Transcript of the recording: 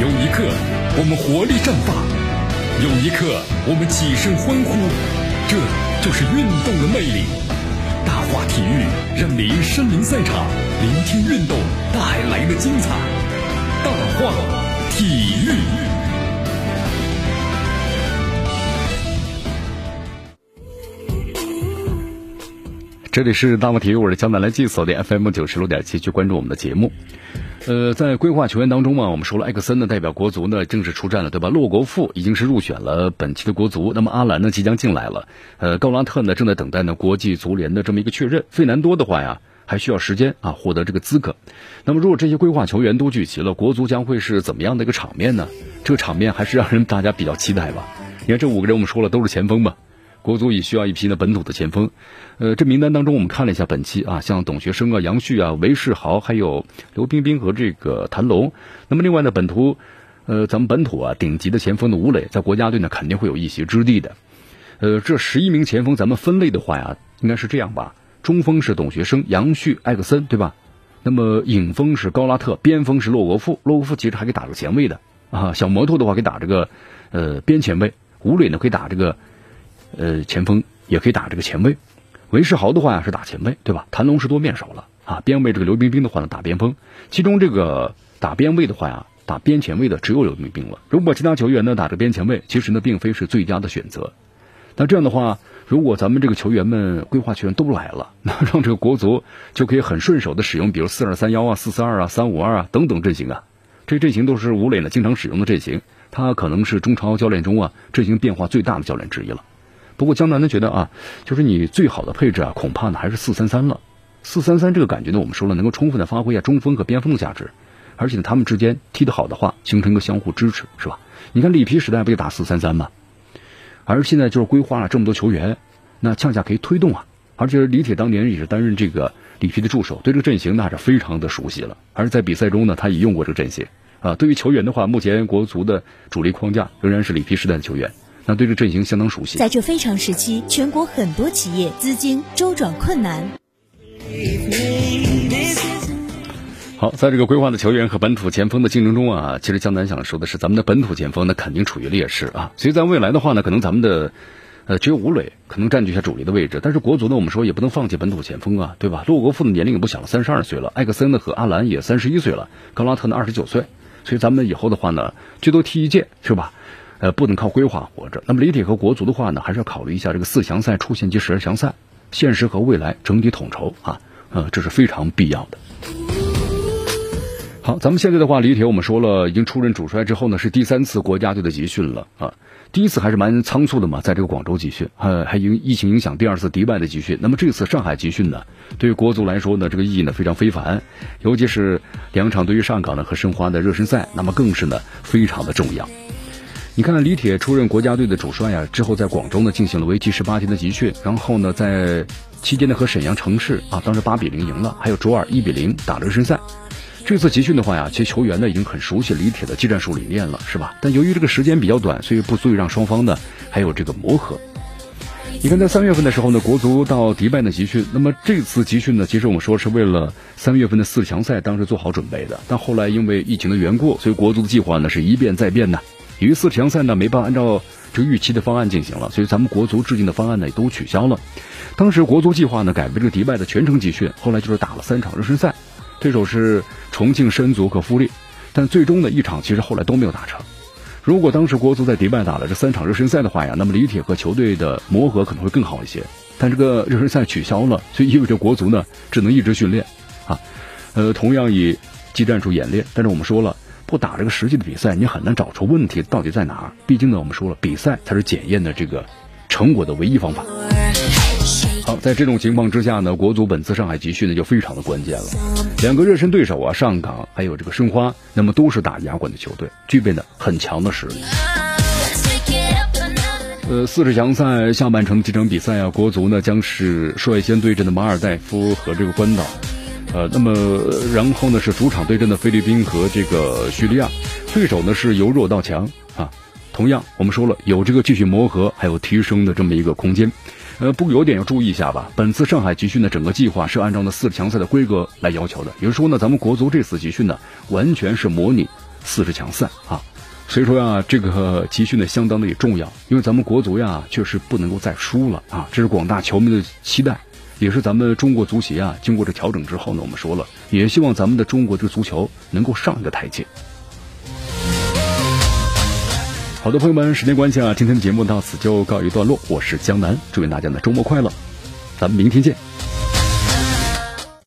有一刻我们活力绽放，有一刻我们起身欢呼，这就是运动的魅力。大话体育让您身临赛场，聆听运动带来的精彩。大话体育。这里是大话体育，我是江南来记，锁定 FM 九十六点七，去关注我们的节目。呃，在规划球员当中嘛，我们说了，埃克森呢代表国足呢正式出战了，对吧？洛国富已经是入选了本期的国足，那么阿兰呢即将进来了，呃，高拉特呢正在等待呢国际足联的这么一个确认，费南多的话呀还需要时间啊获得这个资格。那么如果这些规划球员都聚齐了，国足将会是怎么样的一个场面呢？这个场面还是让人大家比较期待吧。你看这五个人，我们说了都是前锋嘛。国足也需要一批呢本土的前锋，呃，这名单当中我们看了一下本期啊，像董学生啊、杨旭啊、韦世豪，还有刘彬彬和这个谭龙。那么另外呢，本土，呃，咱们本土啊顶级的前锋的吴磊，在国家队呢肯定会有一席之地的。呃，这十一名前锋，咱们分类的话呀，应该是这样吧：中锋是董学生、杨旭、艾克森，对吧？那么影锋是高拉特，边锋是洛国富，洛国富其实还可以打个前卫的啊。小摩托的话可以打这个呃边前卫，吴磊呢可以打这个。呃，前锋也可以打这个前卫，韦世豪的话呀是打前卫，对吧？谭龙是多面手了啊。边卫这个刘彬彬的话呢打边锋，其中这个打边卫的话呀，打边前卫的只有刘彬彬了。如果其他球员呢打这边前卫，其实呢并非是最佳的选择。那这样的话，如果咱们这个球员们规划球员都来了，那让这个国足就可以很顺手的使用，比如四二三幺啊、四四二啊、三五二啊等等阵型啊。这阵型都是吴磊呢经常使用的阵型，他可能是中超教练中啊阵型变化最大的教练之一了。不过江南呢觉得啊，就是你最好的配置啊，恐怕呢还是四三三了。四三三这个感觉呢，我们说了能够充分的发挥一下中锋和边锋的价值，而且呢他们之间踢得好的话，形成一个相互支持，是吧？你看里皮时代不就打四三三吗？而现在就是规划了这么多球员，那恰恰可以推动啊。而且李铁当年也是担任这个里皮的助手，对这个阵型那是非常的熟悉了。而在比赛中呢，他也用过这个阵型啊。对于球员的话，目前国足的主力框架仍然是里皮时代的球员。那对这阵型相当熟悉。在这非常时期，全国很多企业资金周转困难。好，在这个规划的球员和本土前锋的竞争中啊，其实江南想说的是，咱们的本土前锋呢肯定处于劣势啊。所以在未来的话呢，可能咱们的呃只有吴磊可能占据一下主力的位置，但是国足呢，我们说也不能放弃本土前锋啊，对吧？洛国富的年龄也不小了，三十二岁了；艾克森呢和阿兰也三十一岁了，高拉特呢二十九岁，所以咱们以后的话呢，最多踢一届，是吧？呃，不能靠规划活着。那么李铁和国足的话呢，还是要考虑一下这个四强赛出线及十二强赛，现实和未来整体统筹啊，呃，这是非常必要的。好，咱们现在的话，李铁我们说了，已经出任主帅之后呢，是第三次国家队的集训了啊。第一次还是蛮仓促的嘛，在这个广州集训，呃，还因疫情影响，第二次迪拜的集训。那么这次上海集训呢，对于国足来说呢，这个意义呢非常非凡，尤其是两场对于上港的和申花的热身赛，那么更是呢非常的重要。你看，李铁出任国家队的主帅呀，之后在广州呢进行了为期十八天的集训，然后呢在期间呢和沈阳城市啊，当时八比零赢了，还有卓尔一比零打热身赛。这次集训的话呀，其实球员呢已经很熟悉李铁的技战术理念了，是吧？但由于这个时间比较短，所以不足以让双方呢还有这个磨合。你看，在三月份的时候呢，国足到迪拜的集训，那么这次集训呢，其实我们说是为了三月份的四强赛当时做好准备的，但后来因为疫情的缘故，所以国足的计划呢是一变再变的。由于四强赛呢没办法按照这个预期的方案进行了，所以咱们国足制定的方案呢也都取消了。当时国足计划呢改为这个迪拜的全程集训，后来就是打了三场热身赛，对手是重庆申足和富力，但最终呢一场其实后来都没有打成。如果当时国足在迪拜打了这三场热身赛的话呀，那么李铁和球队的磨合可能会更好一些。但这个热身赛取消了，所以意味着国足呢只能一直训练啊，呃，同样以技战术演练。但是我们说了。不打这个实际的比赛，你很难找出问题到底在哪儿。毕竟呢，我们说了，比赛才是检验的这个成果的唯一方法。好，在这种情况之下呢，国足本次上海集训呢就非常的关键了。两个热身对手啊，上港还有这个申花，那么都是打亚冠的球队，具备呢很强的实力。呃，四十强赛下半程几场比赛啊，国足呢将是率先对阵的马尔代夫和这个关岛。呃，那么然后呢是主场对阵的菲律宾和这个叙利亚，对手呢是由弱到强啊。同样，我们说了有这个继续磨合还有提升的这么一个空间。呃，不过有点要注意一下吧。本次上海集训的整个计划是按照呢四强赛的规格来要求的，也就是说呢，咱们国足这次集训呢完全是模拟四十强赛啊。所以说呀，这个集训呢相当的也重要，因为咱们国足呀确实不能够再输了啊，这是广大球迷的期待，也是咱们中国足协啊经过这调整之后呢，我们说了，也希望咱们的中国这个足球能够上一个台阶。好的，朋友们，时间关系啊，今天的节目到此就告一段落，我是江南，祝愿大家呢周末快乐，咱们明天见。